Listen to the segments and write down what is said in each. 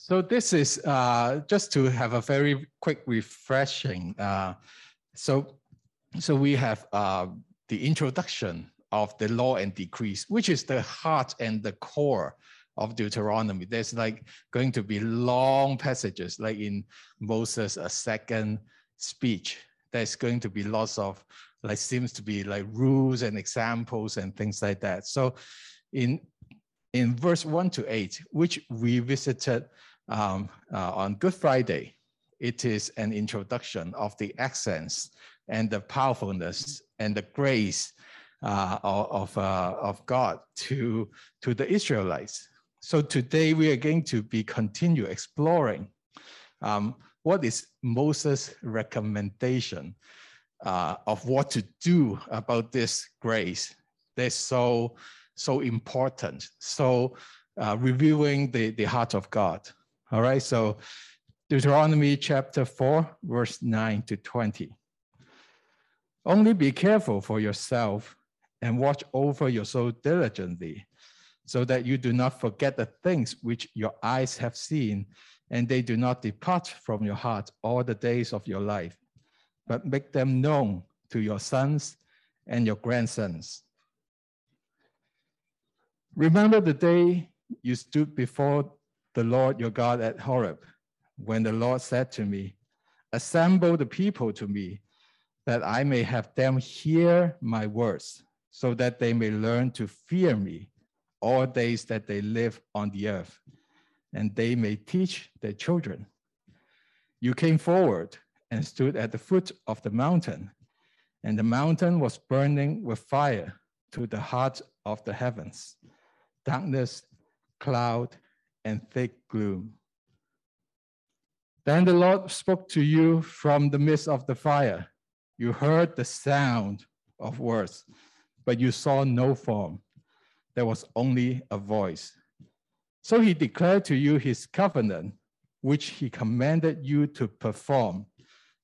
So this is uh, just to have a very quick refreshing. Uh, so, so we have uh, the introduction of the law and decrees, which is the heart and the core of Deuteronomy. There's like going to be long passages, like in Moses' a second speech. There's going to be lots of like seems to be like rules and examples and things like that. So in in verse one to eight, which we visited um, uh, on Good Friday, it is an introduction of the accents and the powerfulness and the grace uh, of, uh, of God to, to the Israelites. So today we are going to be continue exploring um, what is Moses' recommendation uh, of what to do about this grace. That's so so important. So uh, reviewing the, the heart of God. All right, so Deuteronomy chapter 4, verse 9 to 20. Only be careful for yourself and watch over your soul diligently, so that you do not forget the things which your eyes have seen, and they do not depart from your heart all the days of your life, but make them known to your sons and your grandsons. Remember the day you stood before the Lord your God at Horeb, when the Lord said to me, Assemble the people to me, that I may have them hear my words so that they may learn to fear me all days that they live on the earth, and they may teach their children. You came forward and stood at the foot of the mountain, and the mountain was burning with fire to the heart of the heavens, darkness, cloud, and thick gloom. Then the Lord spoke to you from the midst of the fire. You heard the sound of words but you saw no form. There was only a voice. So he declared to you his covenant, which he commanded you to perform.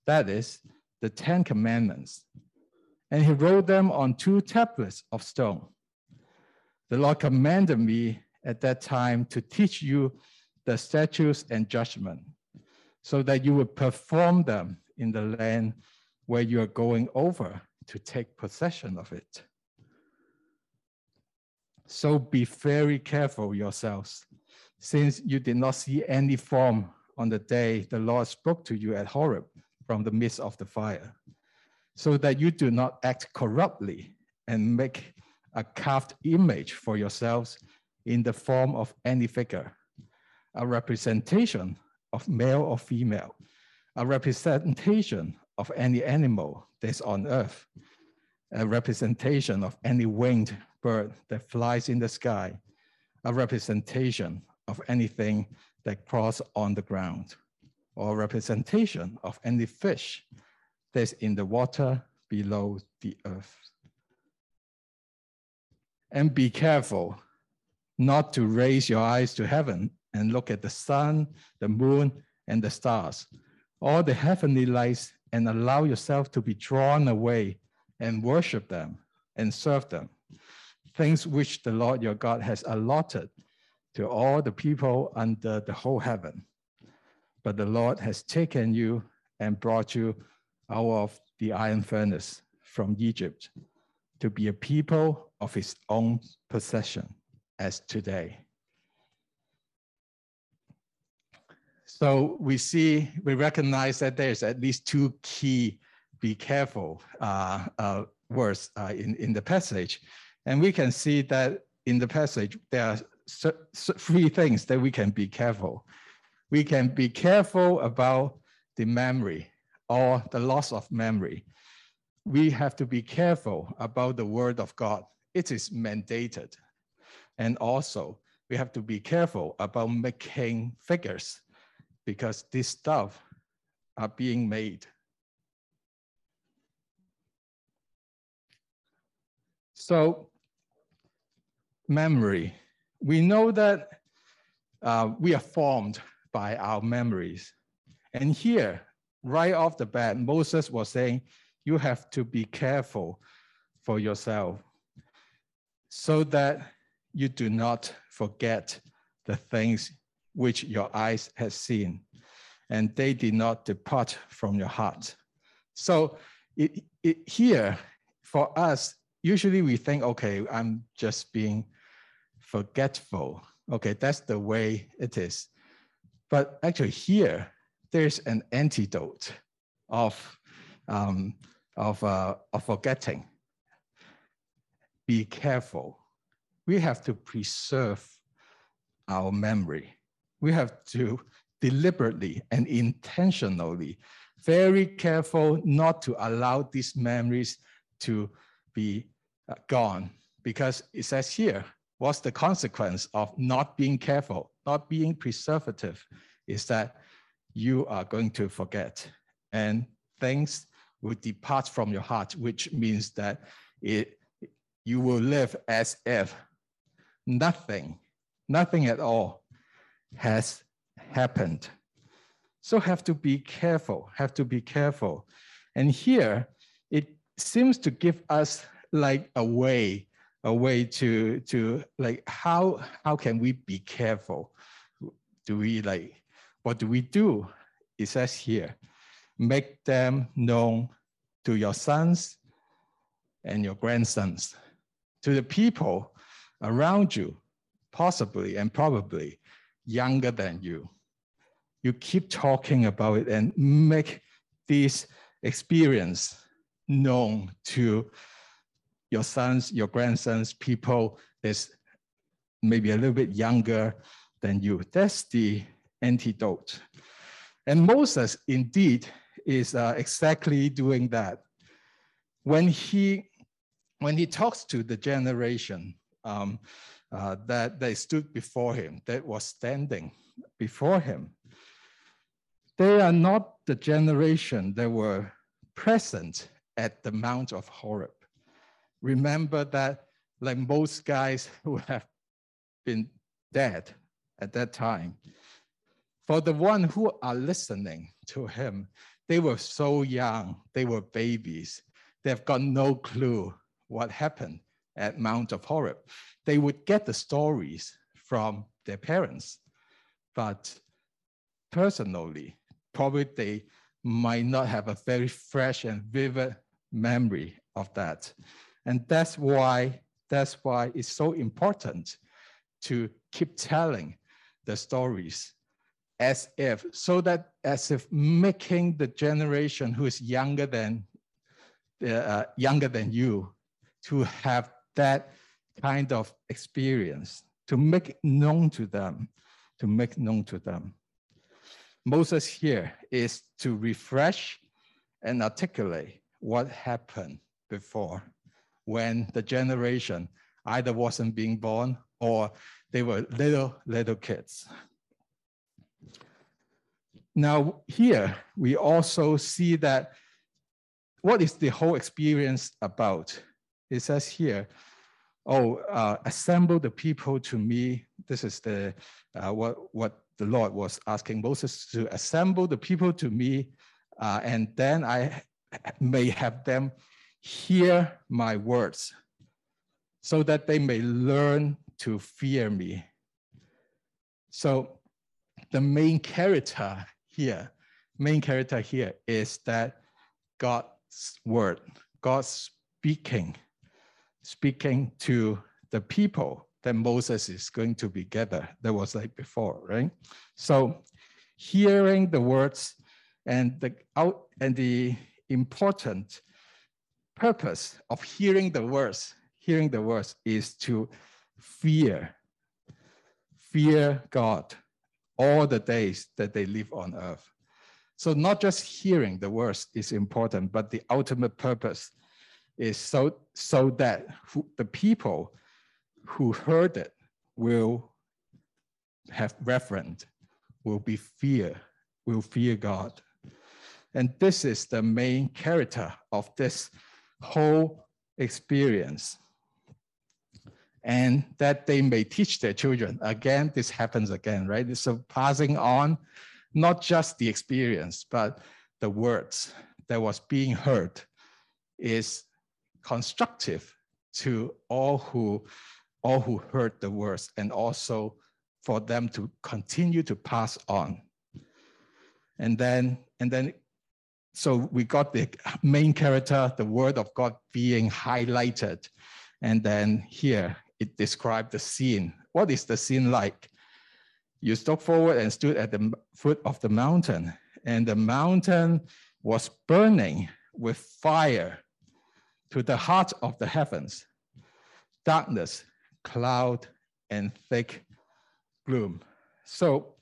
That is, the Ten Commandments. And he wrote them on two tablets of stone. The Lord commanded me at that time to teach you the statutes and judgment, so that you would perform them in the land where you are going over to take possession of it. So be very careful yourselves, since you did not see any form on the day the Lord spoke to you at Horeb from the midst of the fire, so that you do not act corruptly and make a carved image for yourselves in the form of any figure, a representation of male or female, a representation of any animal that's on earth, a representation of any winged bird that flies in the sky, a representation of anything that crawls on the ground, or a representation of any fish that's in the water below the earth. And be careful not to raise your eyes to heaven and look at the sun, the moon, and the stars, all the heavenly lights, and allow yourself to be drawn away and worship them and serve them. Things which the Lord your God has allotted to all the people under the whole heaven. But the Lord has taken you and brought you out of the iron furnace from Egypt to be a people of his own possession as today. So we see, we recognize that there's at least two key be careful uh, uh, words uh, in, in the passage. And we can see that in the passage, there are three things that we can be careful. We can be careful about the memory or the loss of memory. We have to be careful about the word of God. It is mandated. And also, we have to be careful about making figures because this stuff are being made So memory. We know that uh, we are formed by our memories. And here, right off the bat, Moses was saying, you have to be careful for yourself so that you do not forget the things which your eyes have seen, and they did not depart from your heart. So it, it, here, for us, usually we think, okay, I'm just being forgetful. Okay, that's the way it is. But actually here, there's an antidote of, um, of, uh, of forgetting. Be careful. We have to preserve our memory. We have to deliberately and intentionally, very careful not to allow these memories to be uh, gone. Because it says here, what's the consequence of not being careful, not being preservative, is that you are going to forget and things will depart from your heart, which means that it, you will live as if nothing, nothing at all has happened. So have to be careful, have to be careful. And here it seems to give us like a way, a way to, to like, how, how can we be careful? Do we like, what do we do? It says here, make them known to your sons and your grandsons, to the people around you, possibly and probably younger than you. You keep talking about it and make this experience known to your sons, your grandsons, people that's maybe a little bit younger than you. That's the antidote. And Moses indeed is uh, exactly doing that. When he, when he talks to the generation um, uh, that they stood before him, that was standing before him, they are not the generation that were present at the Mount of Horeb. Remember that, like most guys who have been dead at that time, for the one who are listening to him, they were so young, they were babies. They've got no clue what happened at Mount of Horeb. They would get the stories from their parents, but personally, probably they might not have a very fresh and vivid memory of that. And that's why, that's why it's so important to keep telling the stories as if, so that as if making the generation who is younger than, uh, younger than you to have that kind of experience, to make known to them, to make known to them. Moses here is to refresh and articulate what happened before when the generation either wasn't being born or they were little, little kids. Now here, we also see that what is the whole experience about? It says here, oh, uh, assemble the people to me. This is the uh, what, what the Lord was asking Moses to assemble the people to me, uh, and then I may have them hear my words so that they may learn to fear me. So the main character here, main character here is that God's word, God speaking, speaking to the people that Moses is going to be gathered. That was like before, right? So hearing the words and the out and the important purpose of hearing the words, hearing the words is to fear, fear God all the days that they live on earth. So not just hearing the words is important, but the ultimate purpose is so, so that who, the people who heard it will have reverence, will be fear, will fear God. And this is the main character of this whole experience and that they may teach their children. Again, this happens again, right? So passing on not just the experience, but the words that was being heard is constructive to all who all who heard the words and also for them to continue to pass on. And then, and then, so we got the main character, the word of God being highlighted. And then here it described the scene. What is the scene like? You stepped forward and stood at the foot of the mountain, and the mountain was burning with fire to the heart of the heavens, darkness, cloud, and thick gloom. So,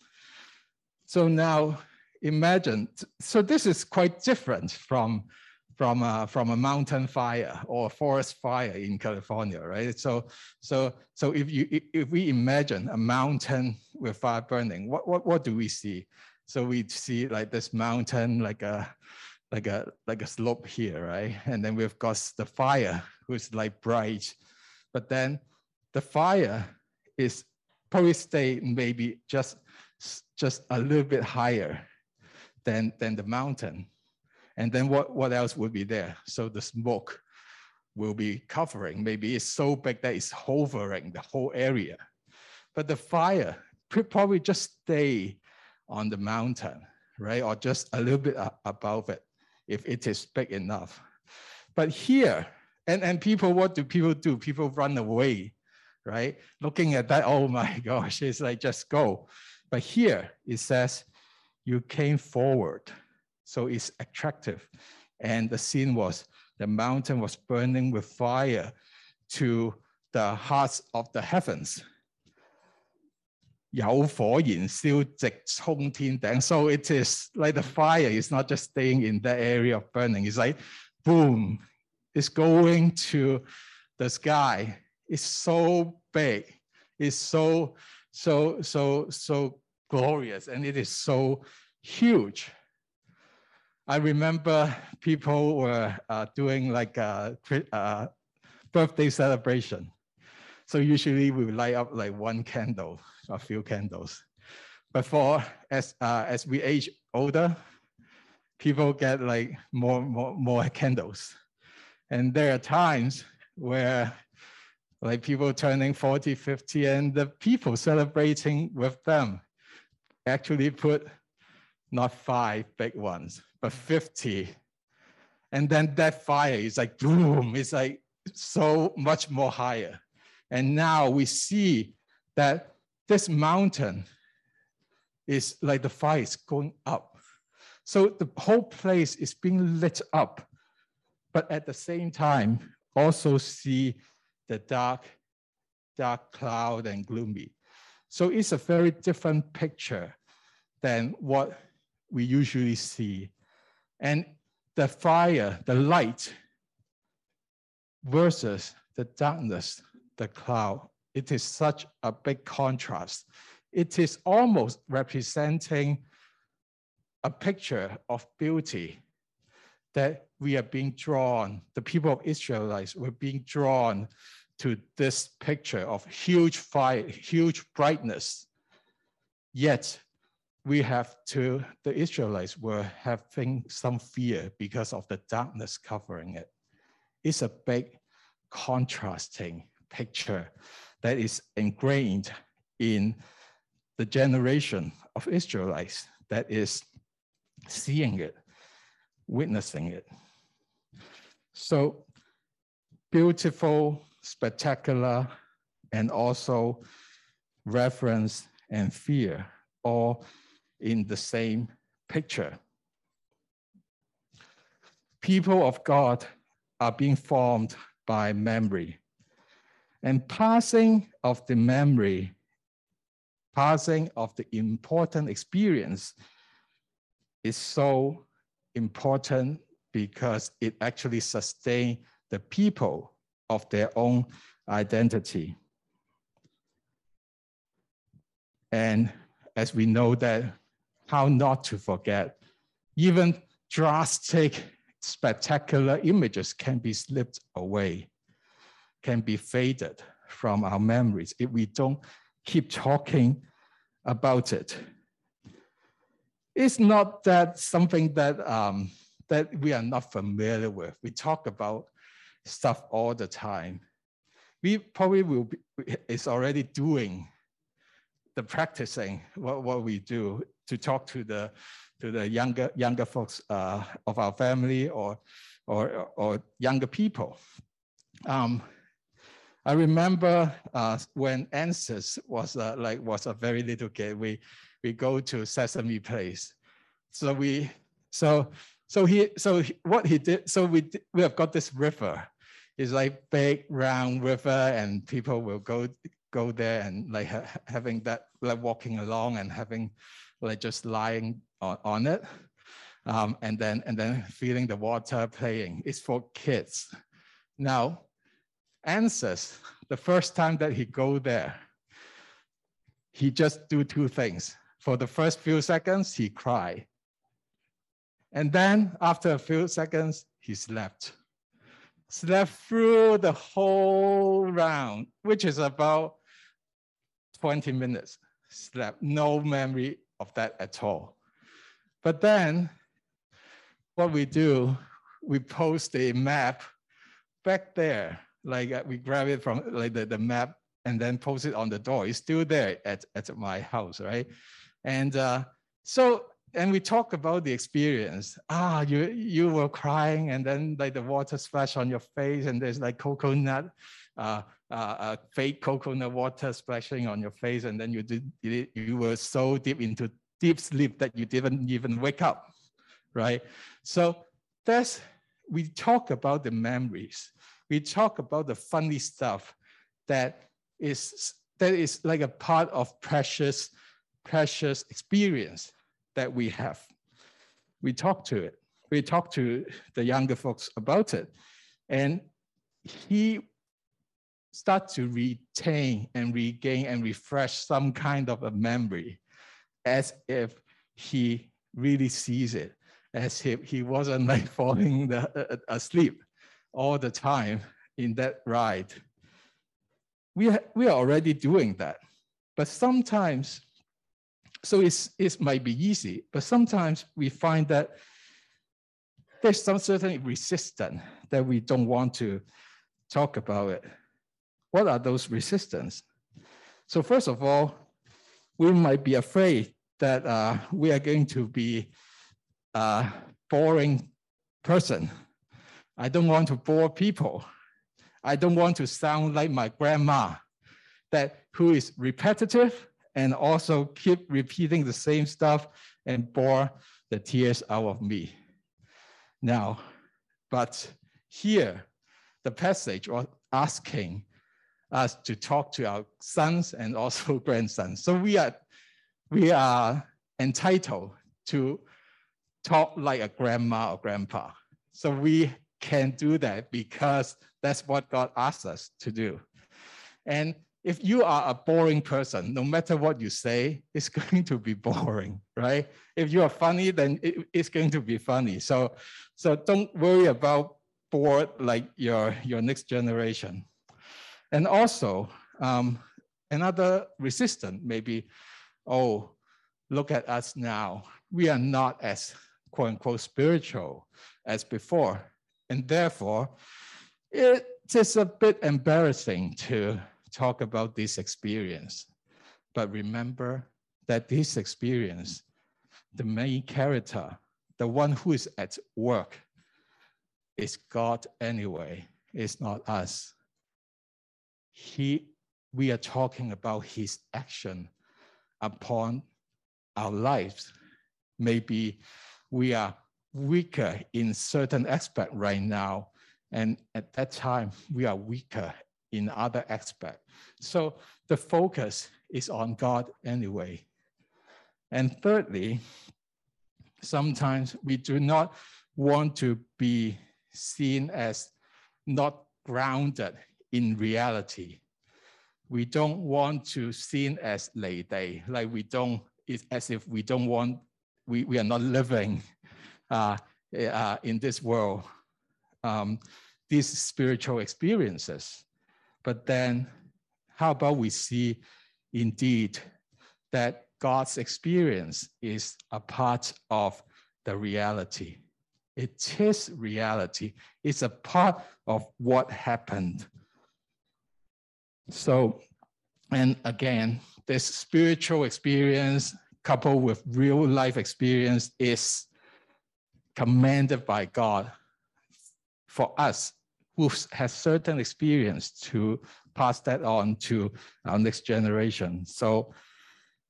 so now imagine, so this is quite different from, from, a, from a mountain fire or a forest fire in California, right? So, so, so if, you, if we imagine a mountain with fire burning, what, what, what do we see? So we see like this mountain, like a, like a, like a slope here, right? And then we've got the fire, who's like bright, but then the fire is probably stay maybe just, just a little bit higher than, than the mountain. And then what, what else would be there? So the smoke will be covering. Maybe it's so big that it's hovering the whole area. But the fire could probably just stay on the mountain, right? Or just a little bit above it if it is big enough. But here, and, and people, what do people do? People run away right? Looking at that, oh my gosh, it's like just go. But here it says you came forward So it's attractive. And the scene was the mountain was burning with fire to the hearts of the heavens. 有火燃烧直冲天顶. So it is like the fire is not just staying in that area of burning. It's like boom, it's going to the sky is so big, it's so, so, so, so glorious, and it is so huge. I remember people were uh, doing like a, a, birthday celebration. So usually we light up like one candle, a few candles. But for as uh, as we age older, people get like more more more candles, and there are times where like people turning 40, 50, and the people celebrating with them actually put not five big ones, but 50. And then that fire is like boom, it's like so much more higher. And now we see that this mountain is like the fire is going up. So the whole place is being lit up, but at the same time, also see the dark, dark cloud and gloomy. So it's a very different picture than what we usually see. And the fire, the light versus the darkness, the cloud, it is such a big contrast. It is almost representing a picture of beauty that we are being drawn, the people of Israelites were being drawn to this picture of huge fire, huge brightness. Yet we have to, the Israelites were having some fear because of the darkness covering it. It's a big contrasting picture that is ingrained in the generation of Israelites that is seeing it, witnessing it. So beautiful spectacular, and also reverence and fear all in the same picture. People of God are being formed by memory. And passing of the memory, passing of the important experience is so important because it actually sustains the people of their own identity. And as we know that, how not to forget, even drastic, spectacular images can be slipped away, can be faded from our memories if we don't keep talking about it. It's not that something that, um, that we are not familiar with. We talk about stuff all the time. We probably will be, is already doing the practicing what, what we do to talk to the to the younger younger folks uh, of our family or or or younger people. Um, I remember uh, when Ansys was uh, like was a very little kid. We we go to Sesame Place, so we so so he so he, what he did. So we we have got this river. It's like big round river, and people will go go there and like ha having that like walking along and having like just lying on, on it, um, and then and then feeling the water playing. It's for kids. Now Ansys, the first time that he go there, he just do two things. For the first few seconds, he cry. And then after a few seconds, he slept. Slept through the whole round, which is about 20 minutes. Slept, no memory of that at all. But then what we do, we post a map back there like uh, we grab it from like the, the map and then post it on the door. It's still there at, at my house, right? And uh, so, and we talk about the experience. Ah, you you were crying, and then like the water splash on your face, and there's like coconut, uh, uh, uh, fake coconut water splashing on your face, and then you did you, you were so deep into deep sleep that you didn't even wake up, right? So that's we talk about the memories we talk about the funny stuff that is that is like a part of precious, precious experience that we have. We talk to it. We talk to the younger folks about it. And he start to retain and regain and refresh some kind of a memory as if he really sees it, as if he wasn't like falling the, uh, asleep all the time in that ride. We, we are already doing that. But sometimes, so it's, it might be easy, but sometimes we find that there's some certain resistance that we don't want to talk about it. What are those resistance? So first of all, we might be afraid that uh, we are going to be a boring person I don't want to bore people. I don't want to sound like my grandma that who is repetitive and also keep repeating the same stuff and bore the tears out of me. Now, but here, the passage was asking us to talk to our sons and also grandsons. So we are, we are entitled to talk like a grandma or grandpa. So we can do that because that's what God asks us to do. And if you are a boring person, no matter what you say, it's going to be boring, right? If you are funny, then it, it's going to be funny. So, so don't worry about bored like your, your next generation. And also, um, another resistance maybe, oh, look at us now. We are not as quote unquote spiritual as before. And therefore, it is a bit embarrassing to talk about this experience. But remember that this experience, the main character, the one who is at work, is God anyway, it's not us. He, we are talking about his action upon our lives. Maybe we are weaker in certain aspect right now. And at that time, we are weaker in other aspect. So the focus is on God anyway. And thirdly, sometimes we do not want to be seen as not grounded in reality. We don't want to seen as lay day, like we don't, it's as if we don't want, we, we are not living uh, uh, in this world, um, these spiritual experiences. But then, how about we see indeed that God's experience is a part of the reality? It is reality, it's a part of what happened. So, and again, this spiritual experience coupled with real life experience is commanded by God for us who has certain experience to pass that on to our next generation. So,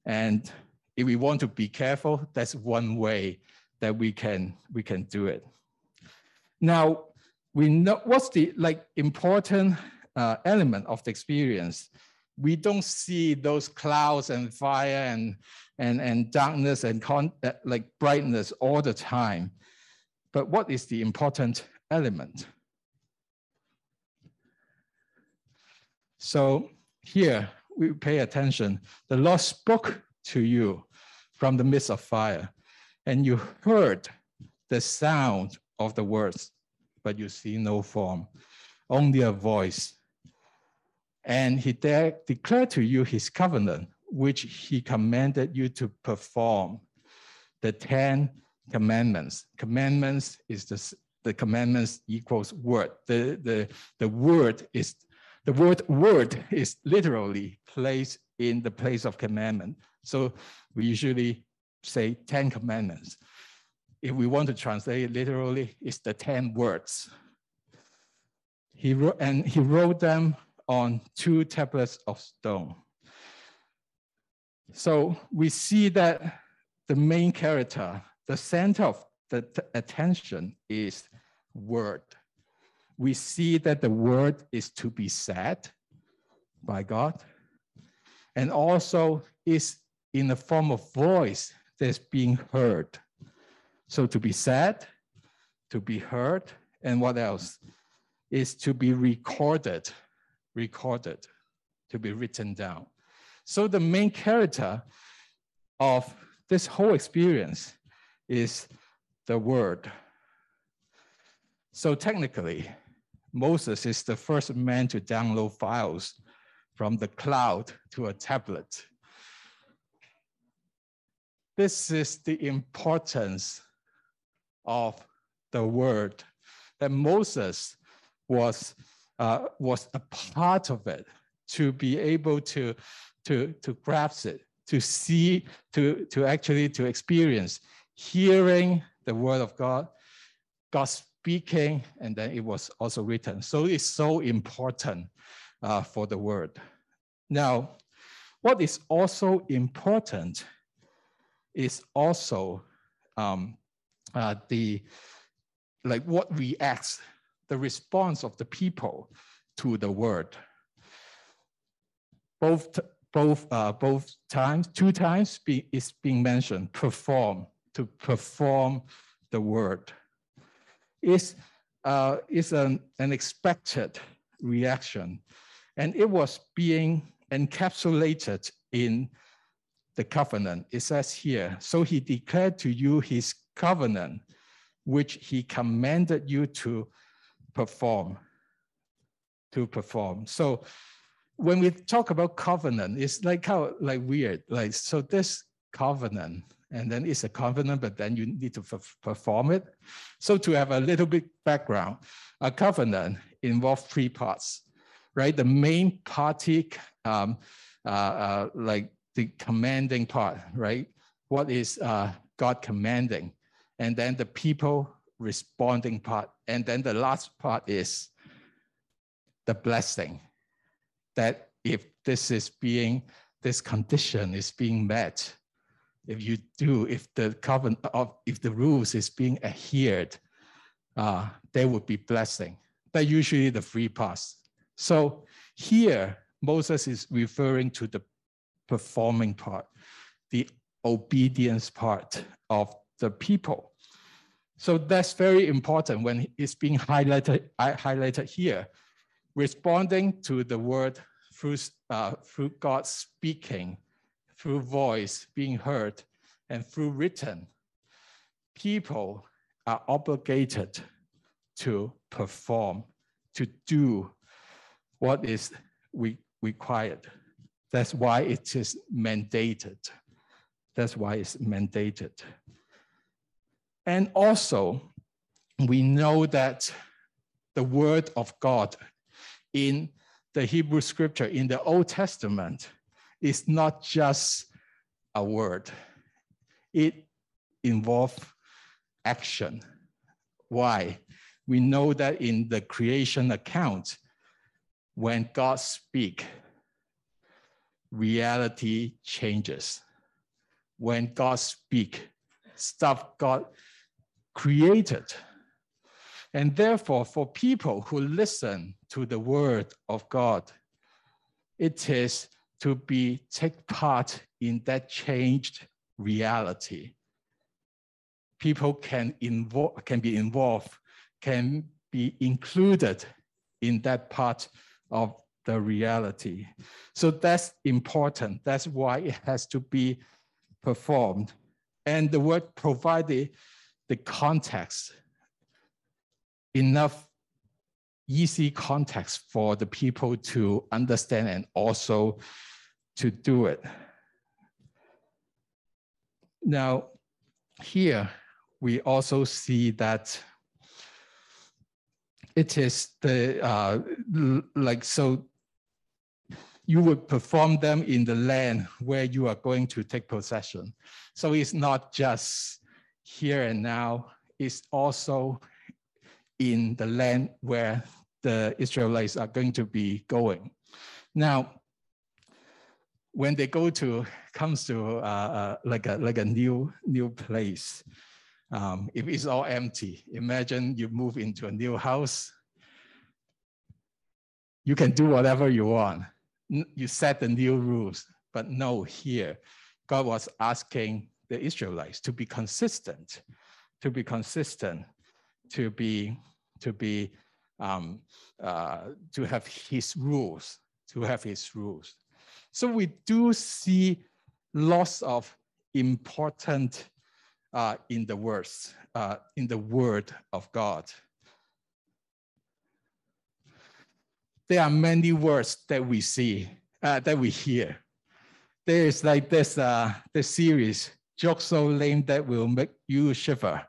and if we want to be careful, that's one way that we can we can do it. Now, we know what's the like important uh, element of the experience. We don't see those clouds and fire and and and darkness and uh, like brightness all the time. But what is the important element? So here we pay attention. The Lord spoke to you from the midst of fire, and you heard the sound of the words, but you see no form, only a voice. And he de- declared to you his covenant, which he commanded you to perform. The Ten Commandments. Commandments is the, the commandments equals word. The, the, the word is the word word is literally placed in the place of commandment. So we usually say 10 commandments. If we want to translate it literally, it's the 10 words. He wrote, and he wrote them on two tablets of stone. So we see that the main character, the center of the attention is word we see that the word is to be said by God and also is in the form of voice that's being heard. So to be said, to be heard, and what else? Is to be recorded, recorded, to be written down. So the main character of this whole experience is the word. So technically, Moses is the first man to download files from the cloud to a tablet. This is the importance of the word that Moses was, uh, was a part of it to be able to, to, to grasp it, to see, to, to actually to experience hearing the word of God, God's speaking, and then it was also written. So it's so important uh, for the word. Now, what is also important is also um, uh, the like what reacts, the response of the people to the word. Both both uh, both times, two times be, is being mentioned. Perform to perform the word is, uh, is an, an expected reaction. And it was being encapsulated in the covenant. It says here, so he declared to you his covenant, which he commanded you to perform, to perform. So when we talk about covenant, it's like how like weird. Like so, this covenant and then it's a covenant, but then you need to perform it. So to have a little bit background, a covenant involves three parts, right? The main party, um, uh, uh, like the commanding part, right? What is uh, God commanding? And then the people responding part. And then the last part is the blessing that if this is being, this condition is being met, if you do, if the covenant of, if the rules is being adhered, uh, there would be blessing. But usually the free pass. So here, Moses is referring to the performing part, the obedience part of the people. So that's very important when it's being highlighted, highlighted here. Responding to the word through, uh, through God speaking through voice being heard, and through written, people are obligated to perform, to do what is re required. That's why it is mandated. That's why it's mandated. And also, we know that the word of God in the Hebrew scripture in the Old Testament is not just a word. It involves action. Why? We know that in the creation account, when God speaks, reality changes. When God speaks, stuff got created. And therefore, for people who listen to the word of God, it is to be take part in that changed reality. People can involve, can be involved, can be included in that part of the reality. So that's important. That's why it has to be performed. And the word provided the context, enough easy context for the people to understand and also to do it. Now, here we also see that it is the uh, like so you would perform them in the land where you are going to take possession. So it's not just here and now, is also in the land where the Israelites are going to be going. Now, when they go to comes to uh, uh, like a like a new new place, um, if it's all empty, imagine you move into a new house. You can do whatever you want. You set the new rules, but no, here, God was asking the Israelites to be consistent, to be consistent, to be to be um, uh, to have His rules, to have His rules. So we do see lots of important uh, in the words, uh, in the word of God. There are many words that we see, uh, that we hear. There is like this, uh, this series, jokes so lame that will make you shiver.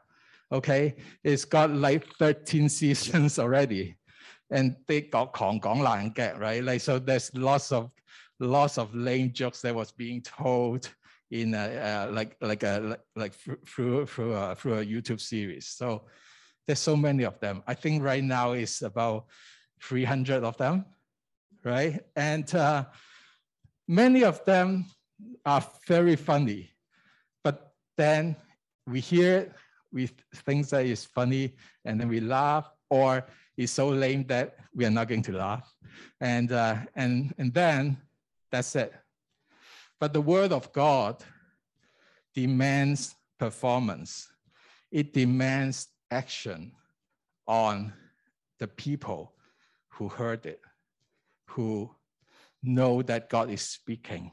Okay, it's got like 13 seasons already. And they got Kong Kong Lang Get, right? Like, so there's lots of lots of lame jokes that was being told in a, uh, like like a like through through a, through a YouTube series. So there's so many of them. I think right now it's about 300 of them, right? And uh, many of them are very funny then we hear it, we think that is funny and then we laugh, or it's so lame that we are not going to laugh, and uh, and and then that's it. But the word of God demands performance. It demands action on the people who heard it, who know that God is speaking.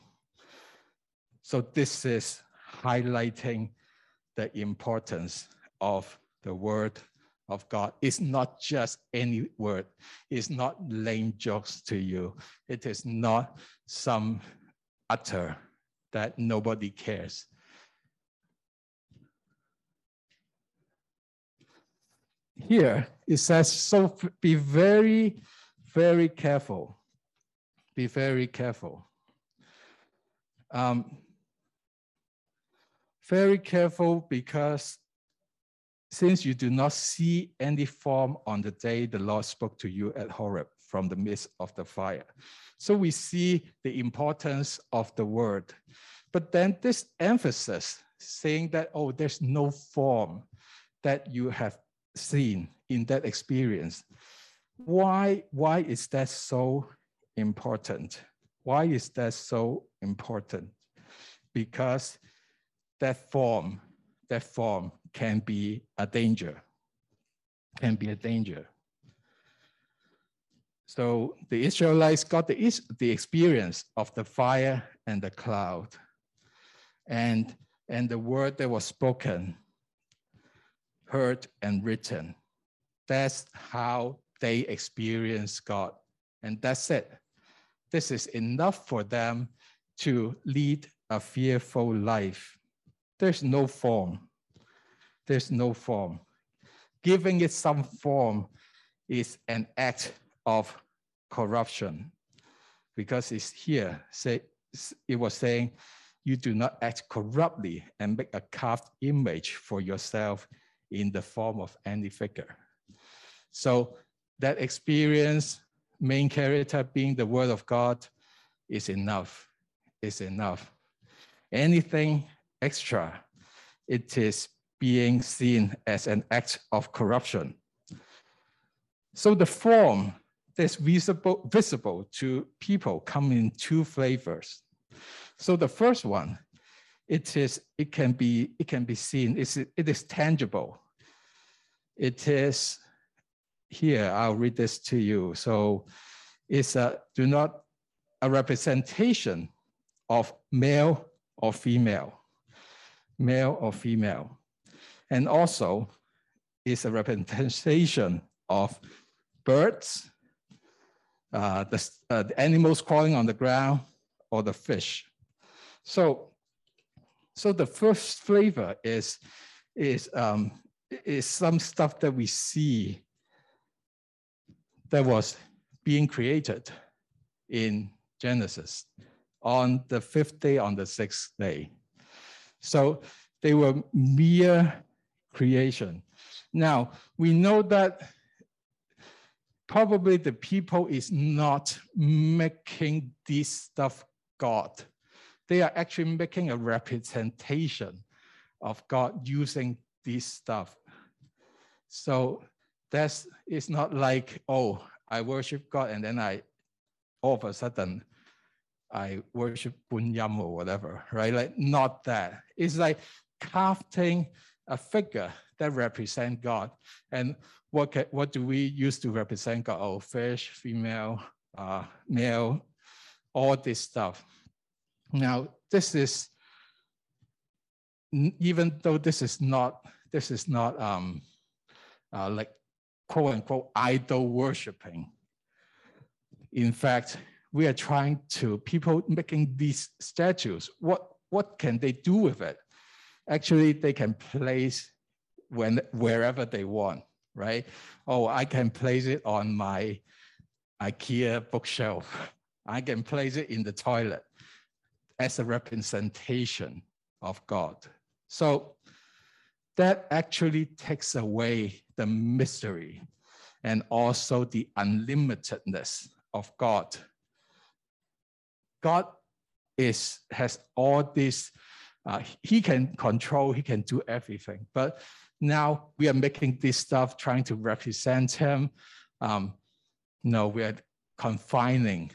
So this is highlighting the importance of the word of God. It's not just any word. It's not lame jokes to you. It is not some utter that nobody cares. Here it says, so be very, very careful. Be very careful. Um, very careful because since you do not see any form on the day the Lord spoke to you at Horeb from the midst of the fire. So we see the importance of the word. But then this emphasis saying that, oh, there's no form that you have seen in that experience. Why, why is that so important? Why is that so important? Because that form, that form can be a danger, can be a danger. So the Israelites got the, the experience of the fire and the cloud and, and the word that was spoken, heard and written. That's how they experience God. And that's it. This is enough for them to lead a fearful life. There's no form there's no form. Giving it some form is an act of corruption because it's here, say, it was saying, you do not act corruptly and make a carved image for yourself in the form of any figure. So that experience, main character being the word of God, is enough, is enough. Anything extra, it is being seen as an act of corruption. So the form that's visible, visible to people come in two flavors. So the first one, it is it can be it can be seen. It's, it is tangible. It is here. I'll read this to you. So it's a do not a representation of male or female, male or female, and also is a representation of birds, uh, the, uh, the animals crawling on the ground, or the fish. So, so the first flavor is, is, um, is some stuff that we see that was being created in Genesis on the fifth day, on the sixth day. So they were mere creation. Now, we know that probably the people is not making this stuff God they are actually making a representation of God using this stuff. So that's it's not like, oh, I worship God and then I all of a sudden I worship Bunyam or whatever, right? Like not that. It's like crafting a figure that represent God. And what can, what do we use to represent God? Oh, fish, female, uh, male, all this stuff. Now, this is, even though this is not, this is not um, uh, like quote unquote idol worshiping. In fact, we are trying to, people making these statues, what, what can they do with it? Actually, they can place when, wherever they want, right? Oh, I can place it on my IKEA bookshelf. I can place it in the toilet as a representation of God. So that actually takes away the mystery and also the unlimitedness of God. God is has all this, uh, he can control, he can do everything. But now we are making this stuff trying to represent him. Um, no, we are confining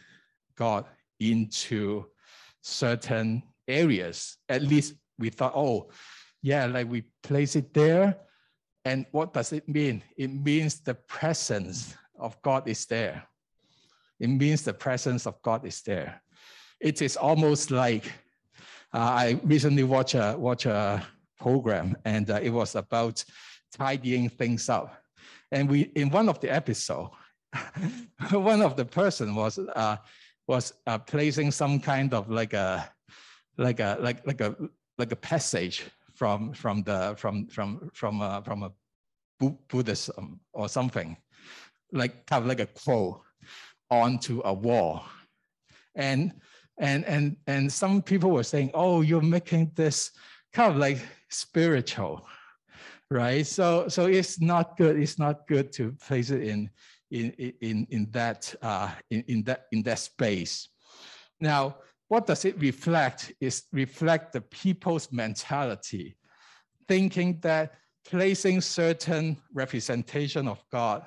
God into certain areas. At least we thought, oh, yeah, like we place it there. And what does it mean? It means the presence of God is there. It means the presence of God is there. It is almost like uh, I recently watched a, watch a program and uh, it was about tidying things up. And we, in one of the episodes, one of the person was uh, was uh, placing some kind of like a like a like like a like a passage from from the from from from a, from a Buddhism or something, like kind of like a quote onto a wall, and and and and some people were saying, oh, you're making this kind of like spiritual, right? So so it's not good. It's not good to place it in in, in, in, that, uh, in, in, that, in that space. Now, what does it reflect? Is reflect the people's mentality, thinking that placing certain representation of God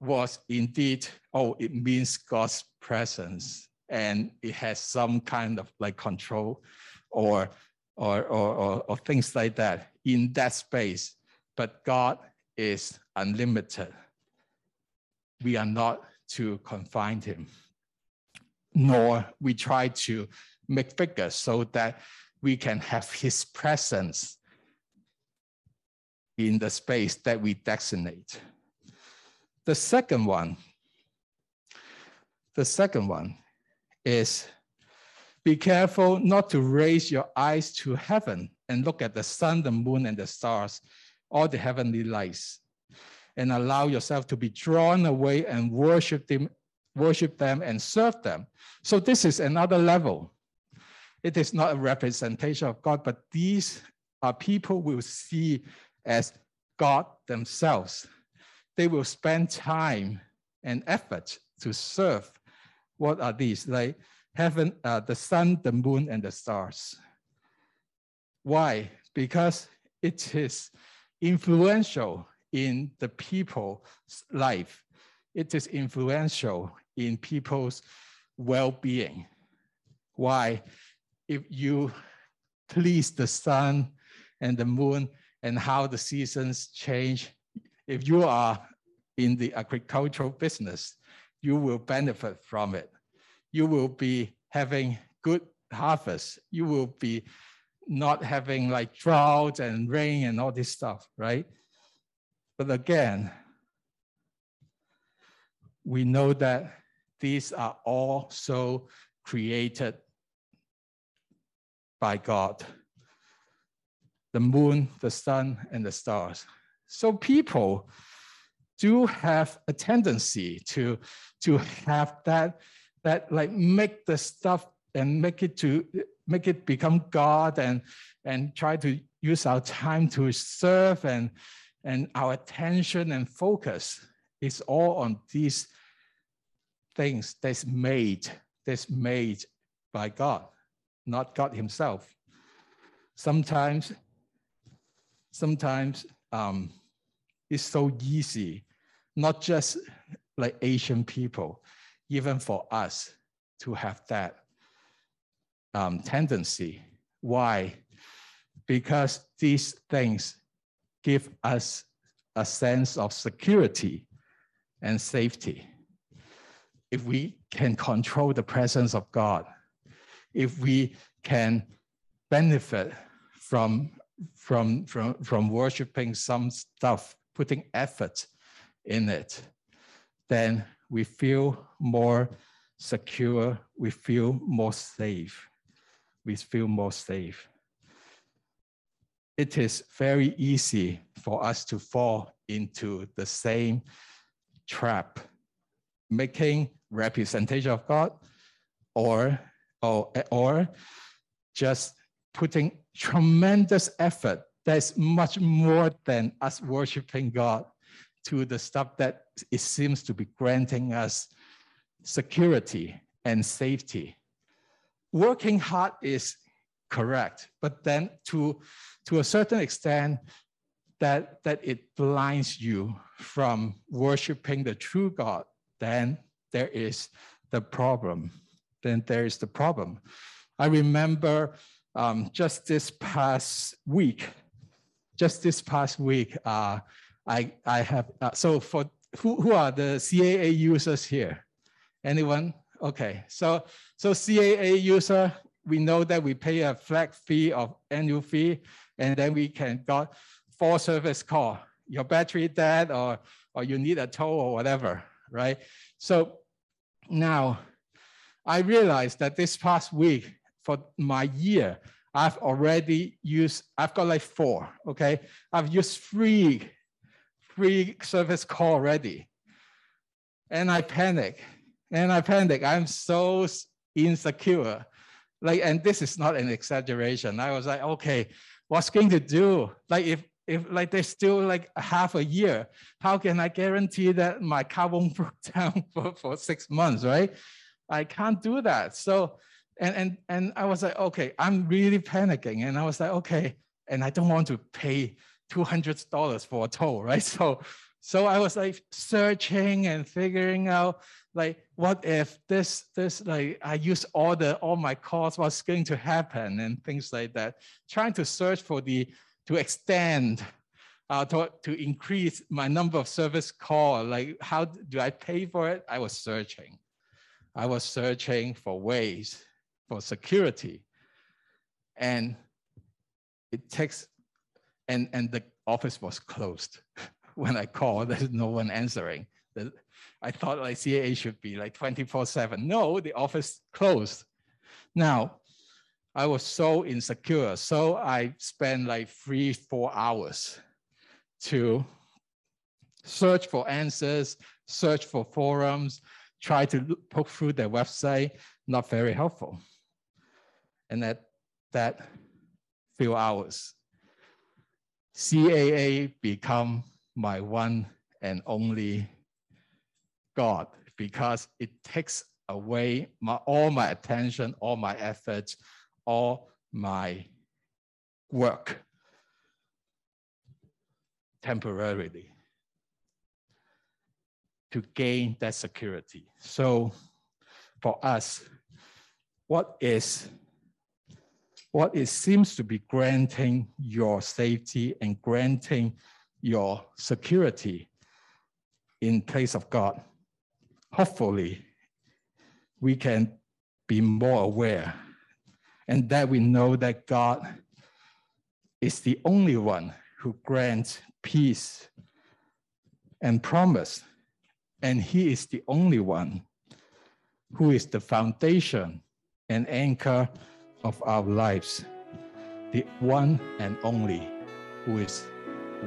was indeed, oh, it means God's presence and it has some kind of like control or, or, or, or, or things like that in that space. But God is unlimited we are not to confine him, nor we try to make figures so that we can have his presence in the space that we designate. The second one, the second one is be careful not to raise your eyes to heaven and look at the sun, the moon, and the stars, all the heavenly lights and allow yourself to be drawn away and worship them, worship them and serve them. So this is another level. It is not a representation of God, but these are people will see as God themselves. They will spend time and effort to serve. What are these? Like heaven, uh, the sun, the moon, and the stars. Why? Because it is influential in the people's life. It is influential in people's well-being. Why? If you please the sun and the moon and how the seasons change, if you are in the agricultural business, you will benefit from it. You will be having good harvest. You will be not having like drought and rain and all this stuff, right? But again, we know that these are also created by God. The moon, the sun, and the stars. So people do have a tendency to, to have that, that like make the stuff and make it to make it become God and, and try to use our time to serve and, and our attention and focus is all on these things that's made, that's made by God, not God himself. Sometimes, sometimes um, it's so easy, not just like Asian people, even for us to have that um, tendency. Why? Because these things give us a sense of security and safety. If we can control the presence of God, if we can benefit from, from, from, from worshiping some stuff, putting effort in it, then we feel more secure, we feel more safe. We feel more safe. It is very easy for us to fall into the same trap, making representation of God or, or, or just putting tremendous effort. That's much more than us worshiping God to the stuff that it seems to be granting us security and safety working hard is correct, but then to, to a certain extent, that, that it blinds you from worshiping the true God, then there is the problem. Then there is the problem. I remember um, just this past week, just this past week, uh, I, I have, uh, so for who, who are the CAA users here? Anyone? Okay, so so CAA user, we know that we pay a flat fee of annual fee, and then we can got four service call. Your battery dead, or or you need a tow or whatever, right? So now, I realized that this past week for my year, I've already used. I've got like four. Okay, I've used three free service call already, and I panic and I panic. I'm so insecure. Like, and this is not an exaggeration. I was like, okay, what's going to do? Like, if if like there's still like half a year, how can I guarantee that my car won't break down for, for six months, right? I can't do that. So, and and and I was like, okay, I'm really panicking, and I was like, okay, and I don't want to pay two hundred dollars for a toll, right? So, so I was like searching and figuring out like what if this this like I use all the all my calls, what's going to happen and things like that. Trying to search for the to extend uh, to, to increase my number of service call, like how do I pay for it? I was searching. I was searching for ways for security. And it takes, and, and the office was closed. when I called, there's no one answering. I thought like CAA should be like 24 seven. No, the office closed. Now, I was so insecure. So I spent like three, four hours to search for answers, search for forums, try to poke through their website, not very helpful. And at that few hours, CAA become my one and only God because it takes away my, all my attention, all my efforts, all my work temporarily to gain that security. So for us, what is what it seems to be granting your safety and granting your security in place of God. Hopefully, we can be more aware and that we know that God is the only one who grants peace and promise. And he is the only one who is the foundation and anchor of our lives, the one and only who is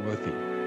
worthy.